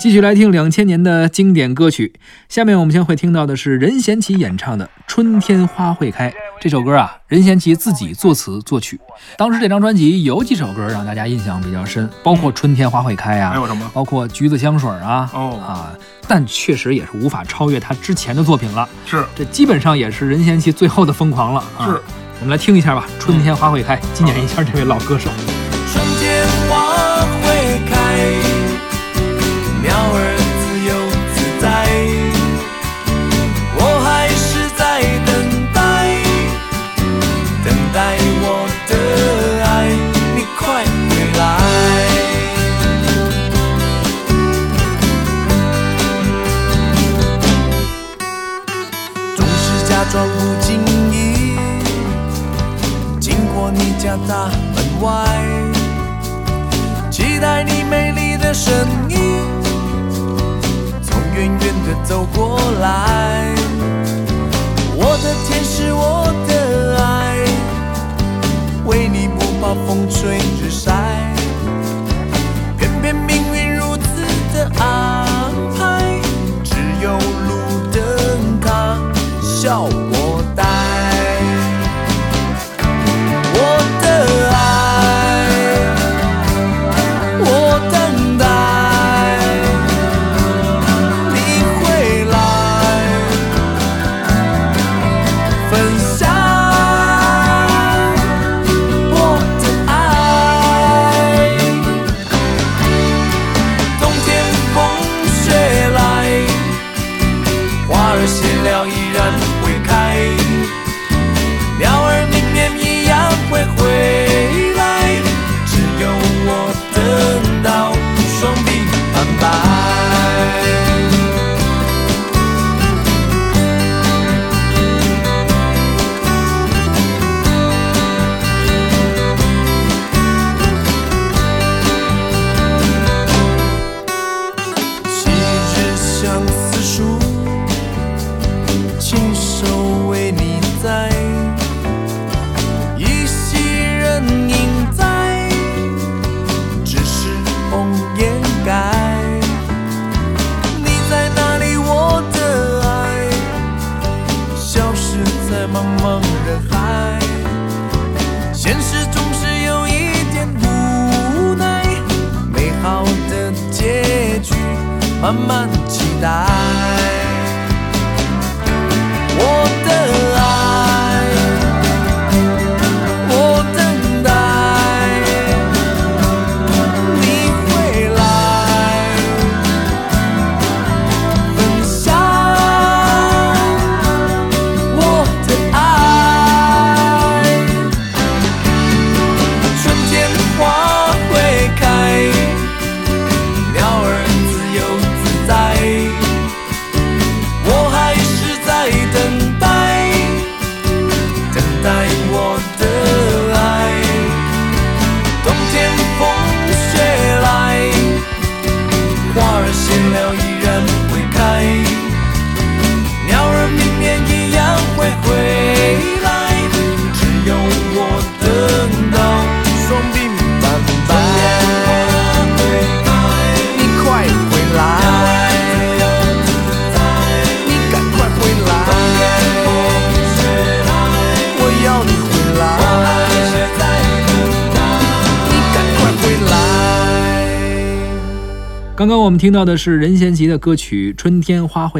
继续来听两千年的经典歌曲，下面我们将会听到的是任贤齐演唱的《春天花会开》这首歌啊，任贤齐自己作词作曲。当时这张专辑有几首歌让大家印象比较深，包括《春天花会开》啊，还有什么？包括《橘子香水》啊，哦啊，但确实也是无法超越他之前的作品了。是这基本上也是任贤齐最后的疯狂了啊！是，我们来听一下吧，《春天花会开》，纪念一下这位老歌手。春天花会开，待我的爱，你快回来。总是假装不经意，经过你家大门外。期待你美丽的身影，从远远的走过来。风吹了茫茫人海。现实总是有一点无奈，美好的结局慢慢期待。刚刚我们听到的是任贤齐的歌曲《春天花会》。